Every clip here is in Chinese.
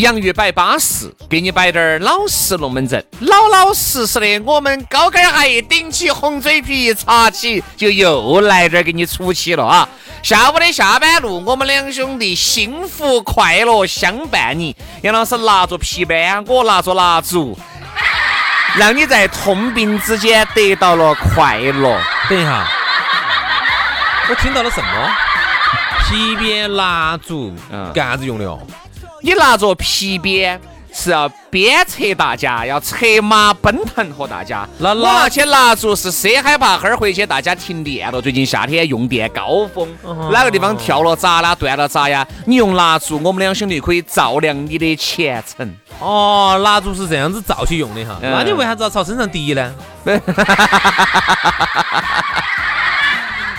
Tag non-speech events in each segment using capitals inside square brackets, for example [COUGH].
洋芋摆巴适，给你摆点儿老实龙门阵，老老实实的。我们高跟鞋顶起红嘴皮，擦起就又来这儿给你出气了啊！下午的下班路，我们两兄弟幸福快乐相伴你。杨老师拿着皮鞭，我拿着蜡烛，让你在痛病之间得到了快乐。等一下，我听到了什么？皮鞭、蜡烛，嗯干啥子用的哦？你拿着皮鞭是要鞭策大家，要策马奔腾和大家。那我拿起蜡烛是生害怕哈儿回去大家停电了，最近夏天用电高峰，哪个地方跳了闸啦、断了闸呀？你用蜡烛，我们两兄弟可以照亮你的前程。哦，蜡烛是这样子照起用的哈。嗯那你为啥子要朝身上滴呢？[LAUGHS]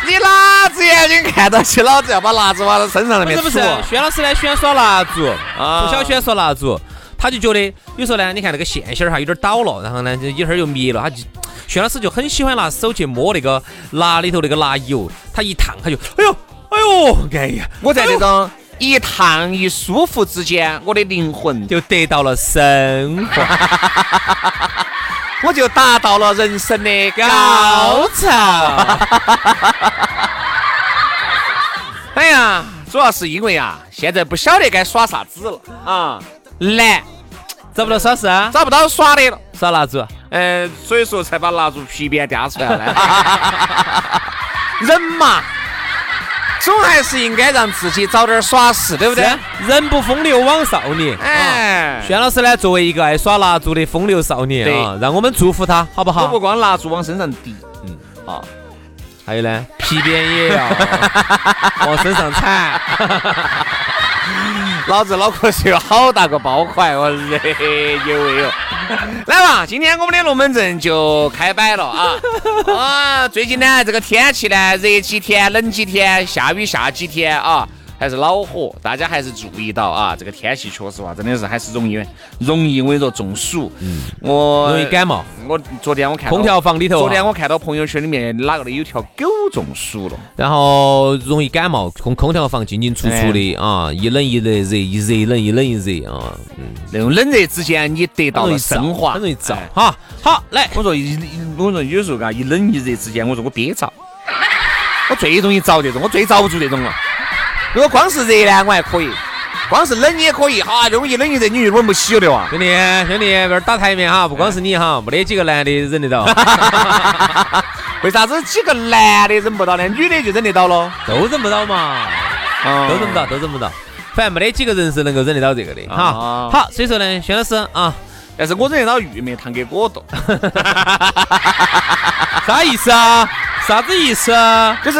你哪只眼睛看到起，老子要把蜡烛往他身上那边不是不是杵，轩老师呢喜欢耍蜡烛，啊。从小喜欢耍蜡烛，他就觉得有时候呢，你看那个线线儿哈有点倒了，然后呢就一会儿又灭了，他就轩老师就很喜欢拿手去摸那个蜡里头那个蜡油，他一烫他就哎呦哎呦，哎呀，我在那种一烫一舒服之间，我的灵魂就得到了升华。[LAUGHS] 我就达到了人生的高高潮。哎呀，主要是因为啊，现在不晓得该耍啥子了啊，难，找不到耍事啊？找不到耍的了。耍蜡烛。嗯、所以说才把蜡烛皮鞭叼出来了。[LAUGHS] 人嘛，总还是应该让自己早点耍事，对不对？是人不风流枉少年。哎，轩老师呢，作为一个爱耍蜡烛的风流少年啊，让我们祝福他，好不好我不？光蜡烛往身上滴，嗯，啊还有呢，皮鞭也要 [LAUGHS] 往身上铲。老子脑壳是有好大个包块，我日有喂哟！来嘛，今天我们的龙门阵就开摆了啊！啊，最近呢，这个天气呢，热几天，冷几天，下雨下几天啊，还是恼火，大家还是注意到啊，这个天气确实话，真的是还是容易容易我跟你说中暑，嗯，我容易感冒。我昨天我看到空调房里头啊昨天我看到朋友圈里面哪个的有条狗中暑了。然后容易感冒，空空调房进进出出的啊，一冷一热，热一热冷一冷一热啊，嗯，那种冷热之间，你得到了升华，很容易燥哎。哈。好，来，我说一，我说有时候嘎，一冷一热之间，我说我憋着，我最容易遭这种，我最遭不住这种了。[LAUGHS] 如果光是热呢，我还可以；光是冷也可以。哈，这种一冷一热，你有点不起了哇。兄弟兄弟，这儿打台面哈，不光是你哈，没得几个男的忍得到，[LAUGHS] 为啥子几个男的忍不到呢？女的就忍得到喽？都忍不到嘛，嗯都忍不到，都忍不到。反正没得几个人是能够忍得到这个的哈啊。好，所以说呢，轩老师啊，但是我忍得到玉梅糖给果冻，[LAUGHS] 啥意思啊？啥子意思啊？就是，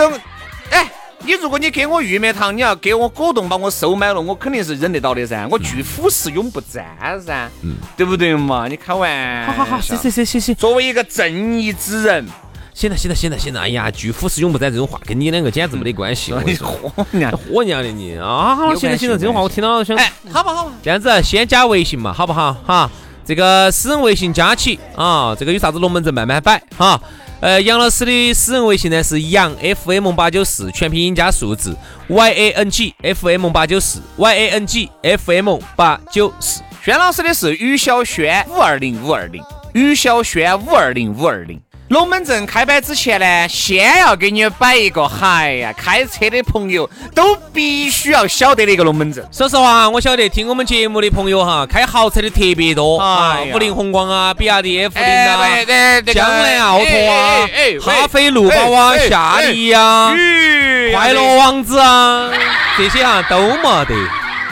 哎，你如果你给我玉梅糖，你要给我果冻把我收买了，我肯定是忍得到的噻。我拒腐蚀永不沾噻，对不对嘛？你开玩笑。好好好，行行行行行，作为一个正义之人，行了行了行了行了，哎呀，拒腐蚀永不沾这种话跟你两个简直没得关系。[LAUGHS] 你你说说娘，火娘的你啊！好了，行了行了，这种话我听到了，想哎，好吧好吧，这样子先加微信嘛，好不好？哈，这个私人微信加起啊，这个有啥子龙门阵慢慢摆哈。呃，杨老师的私人微信呢是杨 FM 八九四，全拼音加数字 Y A N G F M 八九四 Y A N G F M 八九四。轩老师的是于小轩五二零五二零，于小轩五二零五二零。龙门阵开摆之前呢，先要给你摆一个，嗨呀，开车的朋友都必须要晓得的一个龙门阵。说实话，我晓得听我们节目的朋友哈，开豪车的特别多啊五菱宏光啊，比亚迪 F 零啊江南奥拓啊哎哈飞路宝啊，夏利呀，哎快乐王子啊，这些啊都没得。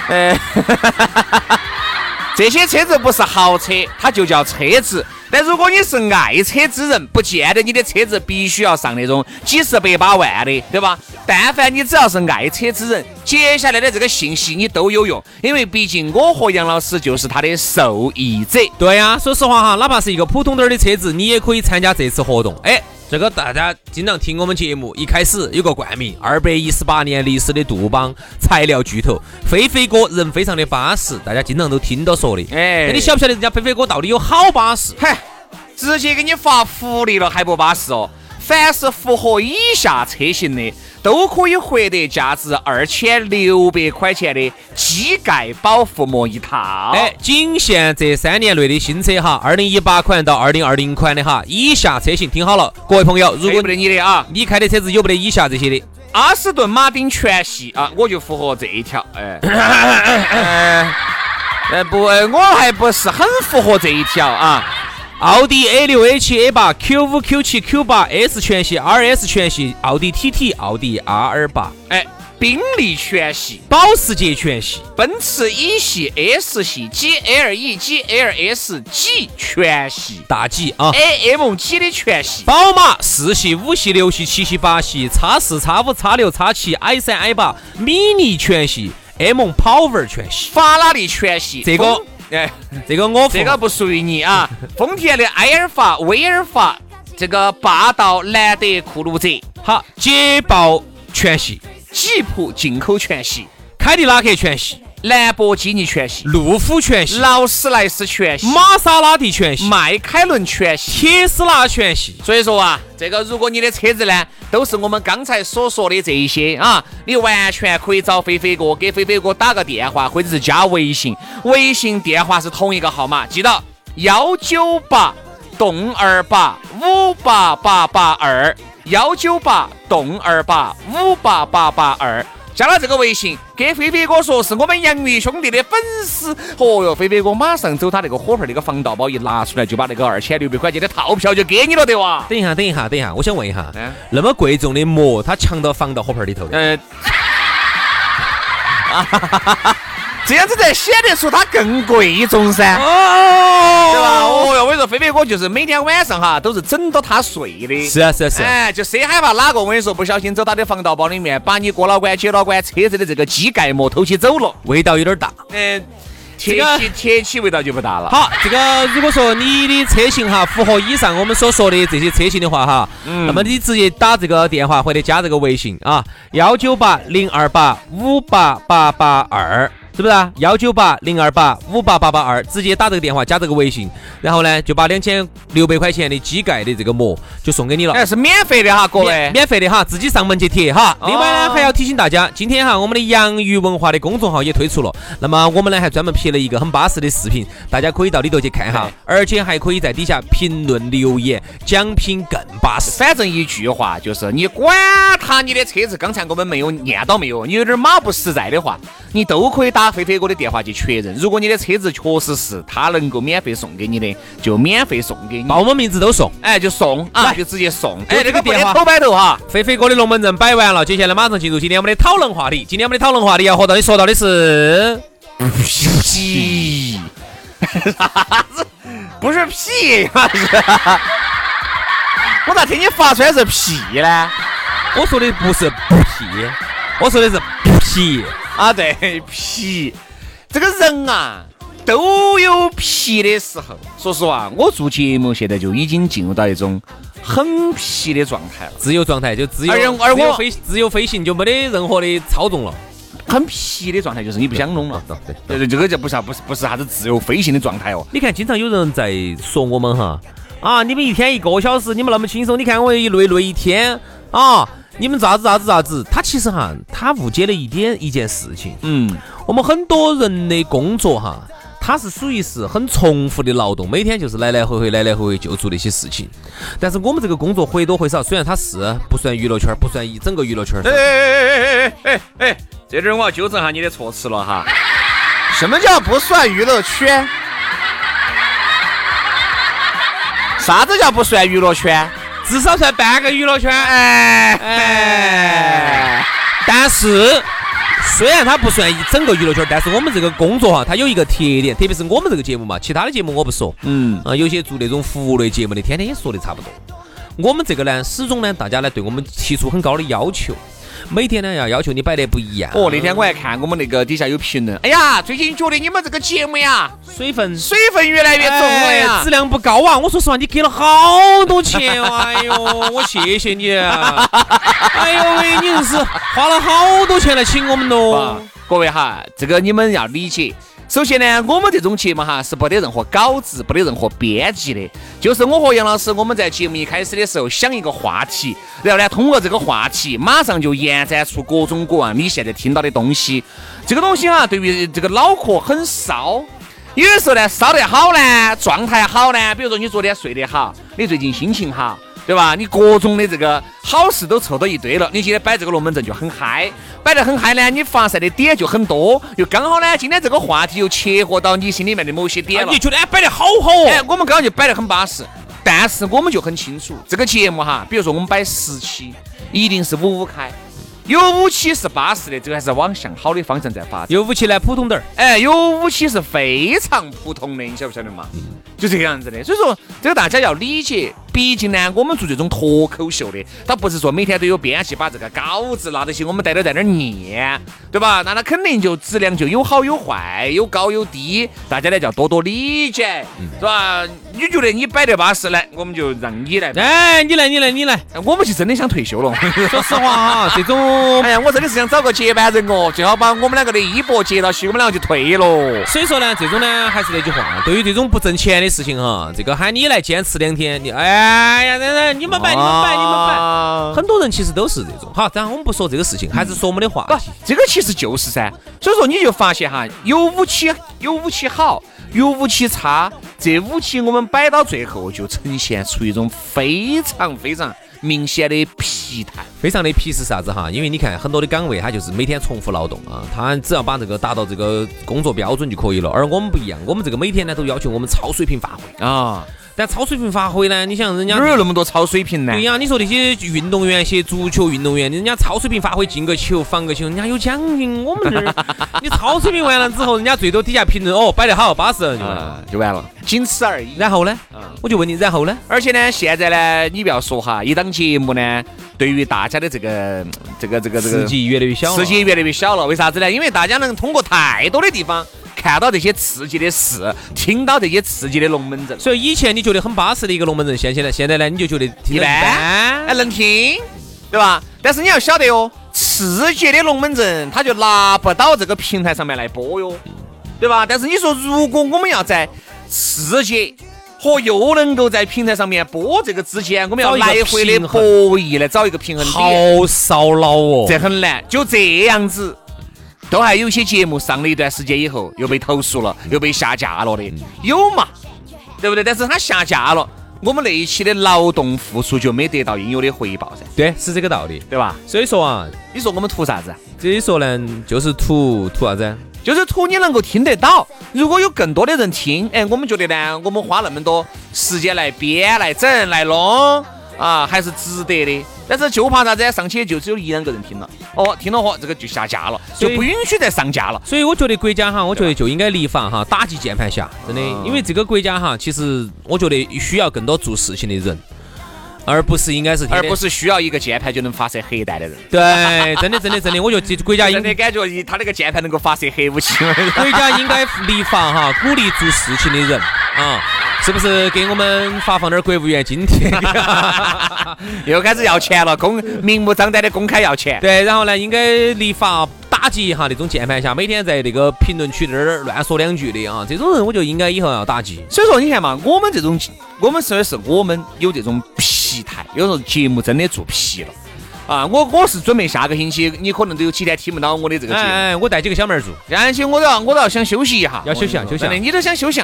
哎，[LAUGHS] 这些车子不是豪车，它就叫车子。但如果你是爱车之人，不见得你的车子必须要上那种几十百把万的，对吧？但凡你只要是爱车之人，接下来的这个信息你都有用，因为毕竟我和杨老师就是他的受益者。对呀、说实话哈，哪怕是一个普通点儿的车子，你也可以参加这次活动。哎，这个大家经常听我们节目，一开始有个冠名，二百一十八年历史的杜邦材料巨头，飞飞哥人非常的巴适，大家经常都听到说的。哎那你晓不晓得人家飞飞哥到底有好巴适？嗨，直接给你发福利了还不巴适哦！凡是符合以下车型的，都可以获得价值二千六百块钱的机盖保护膜一套。哎，仅限这三年内的新车哈，二零一八款到二零二零款的哈，以下车型听好了，各位朋友，如果如果不得你的啊，你开的车子有没得以下这些的？阿斯顿马丁全系啊，我就符合这一条。哎，呃 [LAUGHS] 呃不，呃我还不是很符合这一条啊。奥迪 A 六、A 七、A 八、Q 五、Q 七、Q 八、S 全系、RS 全系、奥迪 TT、奥迪 R 八、哎，宾利全系。保时捷全系、奔驰 E 系、S 系、GLE、GLS、G 全系大 G 啊。，AMG 的全系。宝马四系、五系、六系、七系、八系、叉四、叉五、叉六、叉七、i 三、i 八、，Mini 全系、M Power 全系。法拉利全系，这个丰哎，这个我这个不属于你啊。[LAUGHS] 丰田的埃尔法、威尔法，这个霸道、兰德酷路泽、好，捷豹全系、吉普进口全系、凯迪拉克全系、兰博基尼全系、路虎全系、劳斯莱斯全系、玛莎拉蒂全系、迈凯伦全系。特斯拉全系。所以说啊，这个如果你的车子呢，都是我们刚才所说的这一些啊，你完全可以找飞飞哥，给飞飞哥打个电话，或者是加微信，微信电话是同一个号码，记到幺九八栋二八五八八八二，幺九八栋二八五八八八二。加了这个微信，给飞飞哥说是我们洋芋兄弟的粉丝，哦哟，飞飞哥马上走他那个火盆那个防盗包一拿出来，就把那个二千六百块钱的套票就给你了，对哇？等一下，等一下，等一下，我想问一下，嗯那么贵重的膜，他藏到防盗火盆里头的？呃，[LAUGHS] 这样子才显得出它更贵重噻，哦对吧？哦哟，我跟你说，飞飞哥就是每天晚上哈都是整到他睡的。是啊，是啊，是啊。哎，就谁害怕哪个我跟你说不小心走他的防盗包里面，把你哥老倌、姐老倌车子的这个机盖膜偷起走了。味道有点大。嗯，这个铁起铁起味道就不大了。好，这个如果说你的车型哈符合以上我们所说的这些车型的话哈，那么你直接打这个电话或者加这个微信啊，幺九八零二八五八八八二。是不是啊？幺九八零二八五八八八二，直接打这个电话加这个微信，然后呢就把两千六百块钱的机盖的这个膜就送给你了。哎，是免费的哈，各位免。费的哈，自己上门去贴哈。哦另外呢，还要提醒大家，今天哈我们的洋芋文化的公众号也推出了，那么我们呢还专门拍了一个很巴适的视频，大家可以到里头去看哈，而且还可以在底下评论留言，奖品更巴适。反正一句话就是，你管他你的车子，刚才我们没有念到没有，你有点马不实在的话，你都可以打飞飞哥的电话去确认。如果你的车子确实是他能够免费送给你的，就免费送给你。报我们名字都送。哎，就送啊，就直接送。就哎，这个电话得偷摆头哈。飞飞哥的龙门阵摆完了，接下来马上进入今天我们的讨论话题。今天我们的讨论话题要和到你说到的是，屁，[LAUGHS] 啥子？不是屁？我咋听你发出来是屁呢？我说的不是不屁，我说的是不屁。啊，对，皮，这个人啊都有皮的时候。说实话，我做节目现在就已经进入到一种很皮的状态了，自由状态就自由，而且而我飞自由飞行就没得任何的操纵了。很皮的状态就是你不想弄了。对对对，这个就不是不是不是啥子自由飞行的状态哦。你看，经常有人在说我们哈，啊，你们一天一个小时，你们那么轻松，你看我一累累一天啊，你们咋子咋子咋子？他其实哈，他误解了一点一件事情。嗯，我们很多人的工作哈，他是属于是很重复的劳动，每天就是来来回回来来回回就做那些事情。但是我们这个工作或多或少，虽然它是不算娱乐圈，不算一整个娱乐圈。哎哎哎哎哎哎哎，这点我要纠正下你的措辞了哈。什么叫不算娱乐圈？啥子叫不算娱乐圈？至少算半个娱乐圈。哎哎，但是虽然它不算一整个娱乐圈，但是我们这个工作哈，它有一个特点，特别是我们这个节目嘛，其他的节目我不说，嗯，啊，有些做那种服务类节目的，天天也说的差不多。我们这个呢，始终呢，大家呢对我们提出很高的要求，每天呢要要求你摆得不一样。哦，那天我还看我们那个底下有评论，哎呀，最近觉得你们这个节目呀，水分水分越来越重了呀哎质。量不高啊！我说实话，你给了好多钱啊！[LAUGHS] 哎呦，我谢谢你啊！哎呦喂，你硬是花了好多钱来请我们啊喽。，各位哈，这个你们要理解。首先呢，我们这种节目哈是没得任何稿子，没得任何编辑的，就是我和杨老师我们在节目一开始的时候想一个话题，然后呢通过这个话题马上就延展出各种各样你现在听到的东西。这个东西哈，对于这个脑壳很烧。有的时候呢，烧得好呢，状态好呢，比如说你昨天睡得好，你最近心情好，对吧？你各种的这个好事都凑到一堆了，你今天摆这个龙门阵就很嗨，摆得很嗨呢，你发散的点就很多，又刚好呢，今天这个话题又切合到你心里面的某些点了你。觉得哎摆得好好哦哎，哦？我们刚刚就摆得很巴适，但是我们就很清楚，这个节目哈，比如说我们摆十期，一定是五五开，有五期是巴适的，这个还是往向好的方向在发展。有五期呢普通点儿。哎，有五期是非常普通的，你晓不晓得嘛？就这个样子的。所以说，这个大家要理解。毕竟呢，我们做这种脱口秀的，他不是说每天都有编辑把这个稿子拿得起，我们在这儿在那儿念，对吧？那他肯定就质量就有好有坏，有高有低，大家呢就要多多理解，是吧？你觉得你摆得巴适，来，我们就让你来。哎，你来，你来，你来。我们是真的想退休了。[LAUGHS] 说实话哈，这种 [LAUGHS] 哎呀，我真的是想找个接班人哦，最好把我们两个的衣钵接到起，我们两个就退了。所以说呢，这种呢，还是那句话，对于这种不挣钱的事情哈，这个喊你来坚持两天，你哎呀，那那你们摆，你们摆，你们摆。啊很多人其实都是这种。好，当然我们不说这个事情，还是说我们的话题。，这个其实就是噻。所以说你就发现哈，有武器有武器好，有武器差，这武器我们摆到最后就呈现出一种非常非常明显的疲态。非常的疲是啥子哈？因为你看很多的岗位，它就是每天重复劳动啊，他只要把这个达到这个工作标准就可以了。而我们不一样，我们这个每天呢都要求我们超水平发挥。啊，但超水平发挥呢，你想人家哪儿有那么多超水平呢？对呀，你说那些运动员，些足球运动员，人家超水平发挥进个球、防个球，人家有奖金。我们这儿，[LAUGHS] 你超水平完了之后，人家最多底下评论哦，摆得好，巴适就完了。啊，就完了，仅此而已。然后呢，啊我就问你，然后呢？而且呢，现在呢，你不要说哈，一档节目呢，对于大家的这个这个这个这个刺激越来越小了，刺激越来越小了。为啥子呢？因为大家能通过太多的地方看到这些刺激的事，听到这些刺激的龙门阵，所以以前你觉得很巴适的一个龙门阵，现现在现在呢，你就觉得一一般，哎，。能听，对吧？但是你要晓得哦，刺激的龙门阵，它就拿不到这个平台上面来播哟，对吧？但是你说，如果我们要在刺激和又能够在平台上面播这个之间，我们要来回的博弈来找一个平衡点。好烧脑哦！这很难，就这样子。都还有一些节目上了一段时间以后又被投诉了，又被下架了的，有嘛？对不对？但是它下架了，我们那一期的劳动付出就没得到应有的回报噻，对，是这个道理。对吧？所以说啊，你说我们图啥子？所以说呢，就是图图啥子？就是图你能够听得到。如果有更多的人听，哎，我们觉得呢，我们花那么多时间来编、来整、来弄啊，还是值得的。但是就怕啥子？上去就只有一两个人听了，哦，听了话，这个就下架了，就不允许再上架了。所以我觉得国家哈，我觉得就应该立法哈，打击键盘侠，真的，因为这个国家哈，其实我觉得需要更多做事情的人，而不是应该是而不是需要一个键盘就能发射核弹的人。对，真的真的真的，我觉得这国家应真的感觉一他那个键盘能够发射核武器。[LAUGHS] 国家应该立法哈，鼓励做事情的人啊，是不是给我们发放点国务院津贴？[LAUGHS] 又开始要钱了，公明目张胆的公开要钱。对，然后呢，应该立法打打击一下那种键盘侠，每天在那个评论区那儿乱说两句的啊，这种人我就应该以后要打击。所以说，你看嘛，我们这种，我们说的是我们有这种疲态，有时候节目真的做疲了啊。我我是准备下个星期，你可能都有几天听不到我的这个节目。哎，我带几个小妹儿做，下星期我都要我都要想休息一下，要休息啊休息啊你都想休息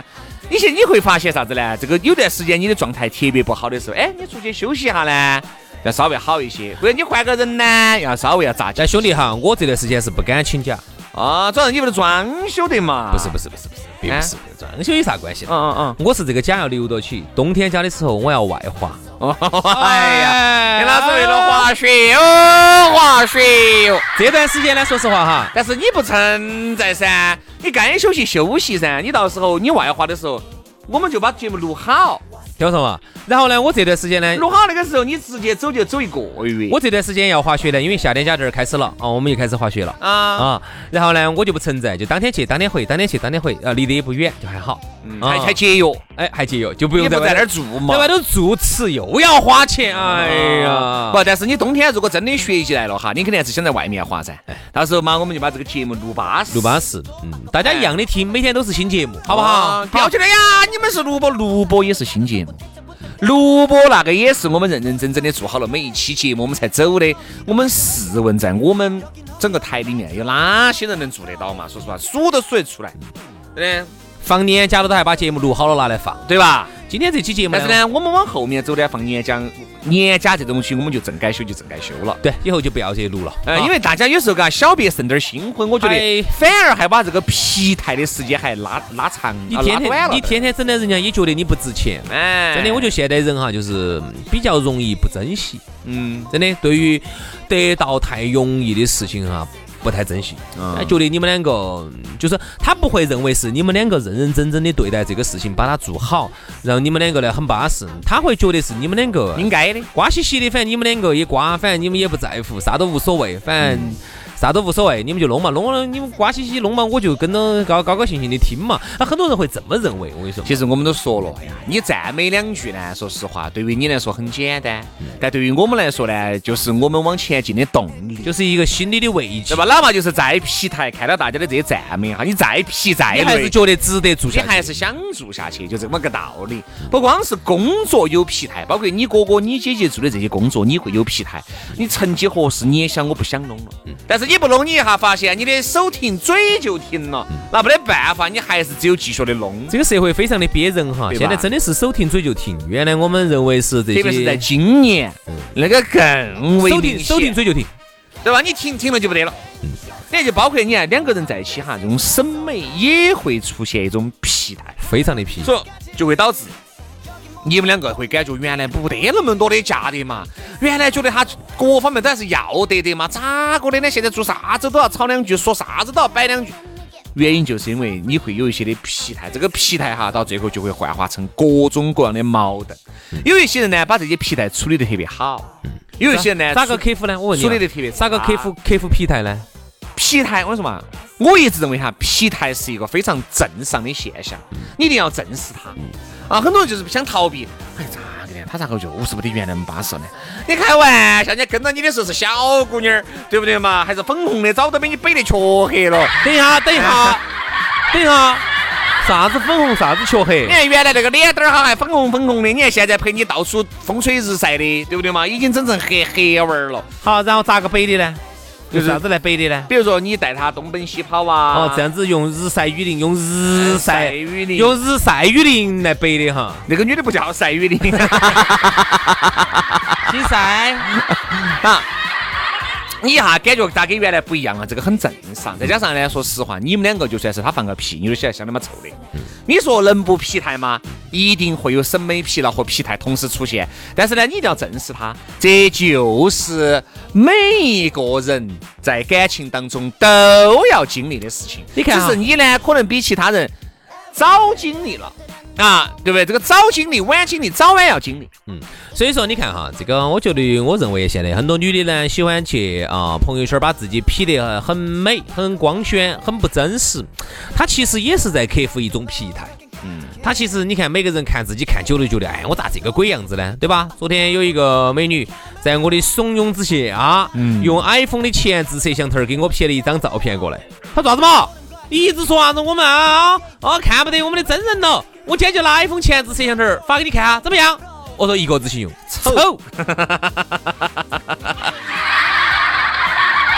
你现你会发现啥子呢？这个有段时间你的状态特别不好的时候，哎，你出去休息一下呢，要稍微好一些，不然你换个人呢，要稍微要咋但兄弟哈，我这段时间是不敢请假，啊。主要是你不是装修的嘛？不是不是不是不是，并不是装修有啥关系嗯？嗯嗯我是这个家要留到起，冬天家的时候我要外滑。嗯。[LAUGHS] 哎呀，跟老子为了滑雪哦，滑雪哟。这段时间呢，说实话哈，但是你不存在噻，你该休息休息噻。你到时候你外滑的时候，我们就把节目录好，听我说嘛。然后呢，我这段时间呢，录好那个时候你直接走就走一个月。我这段时间要滑雪呢，因为夏天家这儿开始了啊，我们又开始滑雪了啊，啊。然后呢，我就不存在，就当天去当天回，当天去当天回，啊，离得也不远，就还好。啊还还节约，哎，还节约，就不用在那住嘛在。外头住吃又要花钱，哎呀，不，但是你冬天如果真的雪起来了哈，你肯定还是想在外面滑噻。到时候嘛，我们就把这个节目录巴适，录巴适，嗯，大家一样的听，每天都是新节目，好不好啊？不要觉得呀，你们是录播，录播也是新节目。录播那个也是我们认认真真的做好了每一期节目，我们才走的。我们试问，在我们整个台里面有哪些人能做得到嘛？说实话，数都数得出来，对不对？放年假了都还把节目录好了拿来放。对吧？今天这期节目但是，呢，我们往后面走呢，放年假，年假这东西我们就正该休就正该休了。对，以后就不要去录了，呃，啊因为大家有时候嘎小别胜点儿新婚，我觉哎得反而还把这个疲态的时间还拉拉长，啊你天天你天天整的，人家也觉得你不值钱。哎，真的，我觉得现代人哈，就是比较容易不珍惜。嗯，真的，对于得到太容易的事情哈，不太珍惜。嗯哎，觉得你们两个嗯就是他不会认为是你们两个认认真真的对待这个事情，把它做好，然后你们两个呢很巴适。他会觉得是你们两个应该的。瓜兮兮的，反正你们两个也瓜，反正你们也不在乎，啥都无所谓，反正。啥都无所谓，你们就弄嘛，弄了你们瓜兮兮弄嘛，我就跟着高高高兴兴的听嘛。那很多人会这么认为，我跟你说。其实我们都说了，哎呀，你赞美两句呢，说实话，对于你来说很简单，但对于我们来说呢，就是我们往前进的动力，就是一个心理的慰藉对，吧？哪怕就是再疲态，看到大家的这些赞美哈，你再疲再你还是累。觉得值得做你下去。还是想做下去，就这么个道理。不光是工作有疲态，包括你哥哥、你姐姐做的这些工作，你会有疲态。你成绩合适你也想我不想弄了，但是你不弄，你一下发现你的手停，嘴就停了，那没得办法，你还是只有继续的弄。这个社会非常的憋人哈，现在真的是手停嘴就停。原来我们认为是这些，特别是在今年，那个更为手停手停嘴就停。对吧？你停停了就不得了。你看，就包括你看两个人在一起哈，这种审美也会出现一种疲态，非常的疲。所以就会导致你们两个会感觉原来不得那么多的价的嘛，原来觉得他各方面都还是要得的嘛，咋个的呢？现在做啥子都要吵两句，说啥子都要摆两句。原因就是因为你会有一些的疲态，这个疲态哈，到最后就会幻化成各种各样的矛盾。有一些人呢，把这些疲态处理得特别好，有一些人呢，咋个克服呢？我问你啊，处理得特别差咋个克服克服疲态呢？疲态，我跟你说嘛，我一直认为哈，疲态是一个非常正常的现象，你一定要正视它。啊，很多人就是不想逃避，哎，咋个的？他咋个就是不得原来那么巴适呢？你开玩笑，人家跟到你的时候是小姑娘儿，对不对嘛？还是粉红的，早都被你背得黢黑了。等一下，等一下，等一下，啥子粉红，啥子黢黑你？看原来那个脸蛋儿哈还粉红粉红的，你看现在陪你到处风吹日晒的，对不对嘛？已经整成黑黑娃儿了。好，然后咋个背的呢？就是用啥子来背的呢？比如说你带他东奔西跑啊，哦，这样子用日晒雨淋，用日晒雨淋用日晒雨淋来背的哈。那个女的不叫晒雨淋。[LAUGHS] 金晒。[LAUGHS] 啊，你一下感觉咋跟原来不一样了？这个很正常。再加上呢，说实话，你们两个就算是他放个屁，你都起来相他妈臭的。你说能不疲态吗？一定会有审美疲劳和疲态同时出现。但是呢，你一定要正视它，这就是每一个人在感情当中都要经历的事情。你看啊只是你呢，可能比其他人早经历了。啊，对不对？这个早经历、晚经历，早晚要经历。嗯所以说，你看哈，这个我觉得，我认为现在很多女的呢，喜欢去啊朋友圈把自己 P 得很美、很光鲜、很不真实。她其实也是在克服一种疲态。嗯，她其实你看，每个人看自己看久了，觉得哎，我咋这个鬼样子呢？对吧？昨天有一个美女在我的怂恿之下，嗯用 iPhone 的前置摄像头儿给我拍了一张照片过来。她做啥子嘛？你一直说啥子我们啊啊看不得我们的真人了，我今天就拿 iPhone 前置摄像头儿发给你看啊，怎么样？我说一个字形容，丑。[LAUGHS]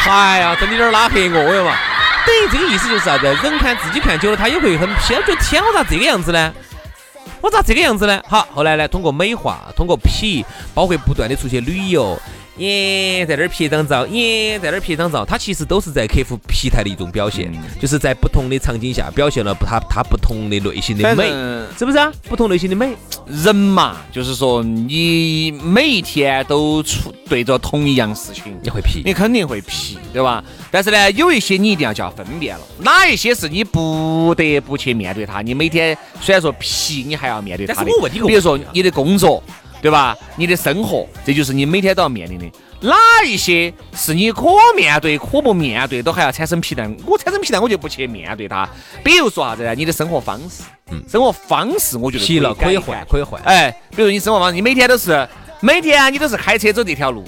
哎呀，真的有点拉黑我哟嘛。等于这个意思就是啥子？人看自己看久了，他也会很偏，觉得天，我咋这个样子呢？我咋这个样子呢？好，后来呢，通过美化，通过 P，包括不断的出去旅游，耶，在那儿拍张照，耶，在那儿拍张照，他其实都是在克服疲态的一种表现，就是在不同的场景下表现了不他他不同的类型的美，是不是啊？不同类型的美，人嘛，就是说你每一天都处对着同一样事情，你会皮。你肯定会皮，对吧？但是呢，有一些你一定要叫分辨了，哪一些是你不得不去面对它，你每天虽然说皮，你还要面对它的。但是我问你个比如说你的工作，对吧？你的生活，这就是你每天都要面临的。哪一些是你可面对、可不面对，都还要产生皮蛋？我产生皮蛋，我就不去面对它。比如说啥子呢？你的生活方式，嗯，生活方式，我觉得皮了可以换，可以换。哎，比如你生活方式，你每天都是每天啊你都是开车走这条路，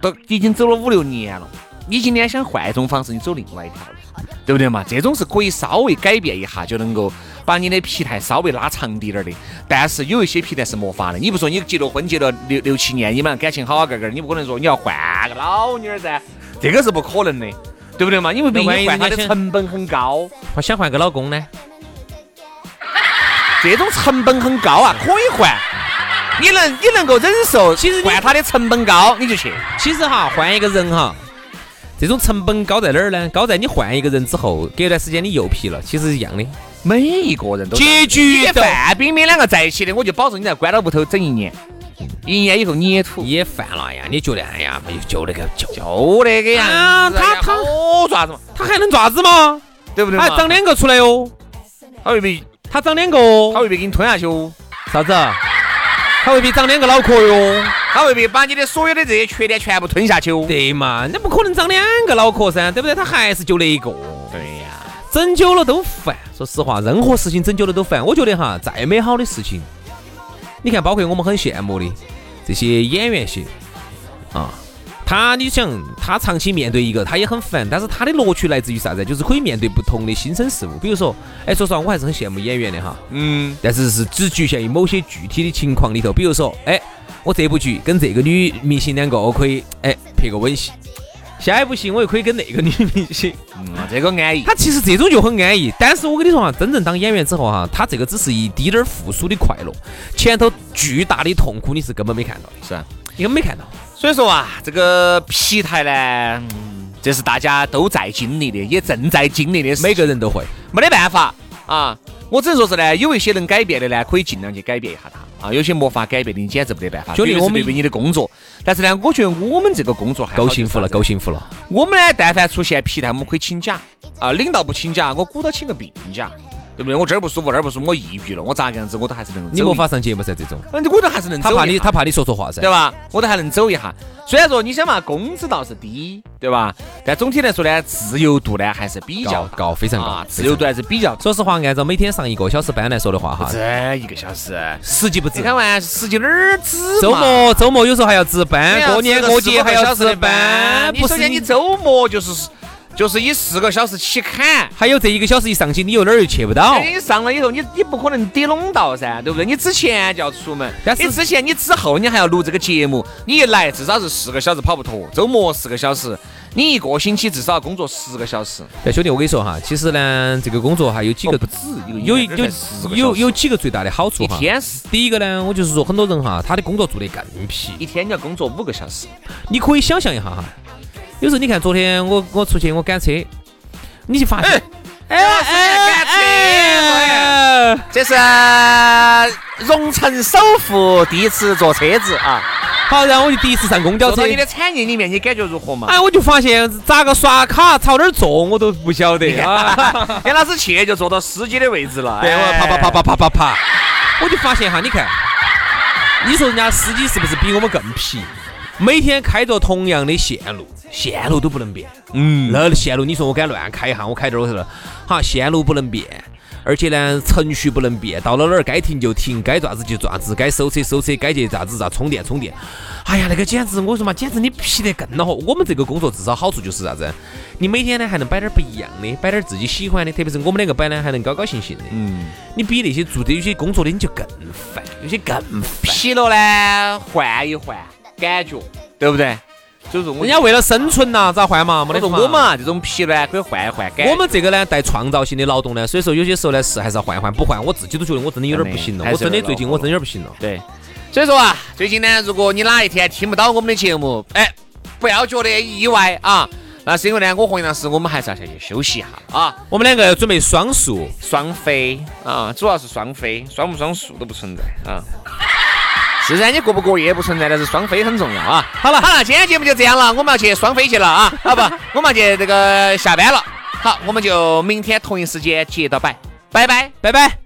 都已经走了五六年了。你今天想换一种方式，你走另外一条路，对不对嘛？这种是可以稍微改变一下，就能够把你的皮带稍微拉长滴点儿的。但是有一些皮带是没法的。你不说你结了婚结了六六七年，你们俩感情好好个个儿，你不可能说你要换个老妞儿噻，这个是不可能的，对不对嘛？因为毕竟换她的成本很高，我想换个老公呢？这种成本很高啊，可以换。你能你能够忍受，其实换他的成本高，你就去。其实哈，换一个人哈，这种成本高在哪儿呢？高在你换一个人之后，隔一段时间你又皮了，其实一样的。每一个人都结局范冰冰两个在一起的，我就保证你在关到屋头整一年，一年以后你也土，也犯了呀！你觉得哎呀，没有就那个就就那个呀。啊他他好爪子嘛，他还能爪子吗？对不对？他还长两个出来哟，他未必他长两个他哦，未必给你吞下去哦，啥子？他未必长两个脑壳哟？他未必把你的所有的这些缺点全部吞下去哦。对嘛？那不可能长两个脑壳噻，对不对？他还是就那一个。整久了都烦。说实话，任何事情整久了都烦。我觉得哈，再美好的事情，你看，包括我们很羡慕的这些演员些啊，他你想，他长期面对一个，他也很烦，但是他的乐趣来自于啥子？就是可以面对不同的新生事物。比如说，哎，说实话，我还是很羡慕演员的哈。嗯，但是是只局限于某些具体的情况里头，比如说，哎，我这部剧跟这个女明星两个，我可以哎拍个吻戏，下一部戏我又可以跟那个女明星。嗯这个安逸。他其实这种就很安逸，但是我跟你说哈，真正当演员之后哈，他这个只是一滴点儿附属的快乐，前头巨大的痛苦你是根本没看到的，是啊，你根本没看到。所以说啊，这个皮台呢，嗯这是大家都在经历的，也正在经历的事，每个人都会，没得办法啊。我只能说是呢，有一些能改变的呢，可以尽量去改变一下它啊。有些没法改变的，你简直没得办法。兄弟我们对于你的工作，但是呢，我觉得我们这个工作还够幸福了，够幸福了。我们呢，但凡出现皮态，我们可以请假啊。领导不请假，我鼓捣请个病假，对不对？我这儿不舒服，那儿不舒服，我抑郁了，我咋个样子，我都还是能。你没法上节目噻，这种，嗯，我都还是能走他怕你他怕你说错话噻对。吧？我都还能走一下。虽然说你想嘛，工资倒是低，对吧？但总体来说呢，自由度呢还是比较高高非常高啊，自由度还是比较。说实话，按照每天上一个小时班来说的话哈，这一个小时，实际不止你。开玩笑，实际哪儿止？周末周末有时候还要值班，过年过节还要值班，你首先你周末就是就是以四个小时起砍。还有这一个小时一上去，你又哪儿又去不到。你上了以后，你你不可能抵拢到噻，对不对？你之前就要出门，但是你之前你之后你还要录这个节目，你一来至少是四个小时跑不脱，周末四个小时，你一个星期至少要工作十个小时，对，兄弟，我跟你说哈，其实呢，这个工作哈有几个哦不止有有才10个有有几个最大的好处一哈。天是第一个呢，我就是说很多人哈，他的工作做得更皮。一天你要工作五个小时，你可以想象一下哈，有时候你看昨天我我出去我赶车，你就发现，哎。赶车哎，这是荣城首富第一次坐车子啊，好，然后我就第一次上公交车。你的产业里面，你感觉如何嘛？哎，我就发现咋个刷卡朝哪儿坐我都不晓得。啊。杨老子去就坐到司机的位置了，对，我哎。啪啪啪啪啪啪啪，我就发现哈，你看，你说人家司机是不是比我们更皮？每天开着同样的线路，线路都不能变。嗯，那线路你说我敢乱开一下，我开这儿我头了，哈，线路不能变，而且呢，程序不能变，到了哪儿该停就停，该咋子就咋子，该收车收车，该去咋子咋充电充电。哎呀，那个简直，我说嘛，简直你皮得更恼火。我们这个工作至少好处就是啥子？你每天呢还能摆点不一样的，摆点自己喜欢的，特别是我们两个摆呢还能高高兴兴的。嗯，你比那些做的有些工作的你就更烦，有些更烦。疲了呢，换一换感觉，对不对？所以说，人家为了生存呐，咋换嘛？没得说我们啊，这种疲呢可以换一换。我们这个呢带创造性的劳动呢，所以说有些时候呢是还是要换换，不换我自己都觉得我真的有点不行了。我真的最近我真有点不行了。对。所以说啊，最近呢，如果你哪一天听不到我们的节目，哎，不要觉得意外啊。那是因为呢，我和杨老师，我们还是要下去休息一下啊。我们两个要准备双宿双飞啊，主要是双飞，双不双宿都不存在啊。是噻，你过不过夜不存在，但是双飞很重要啊。好了好了，今天节目就这样了，我们要去双飞去了啊。好 [LAUGHS] 不，我们要去这个下班了。好，我们就明天同一时间接着摆，拜拜拜拜。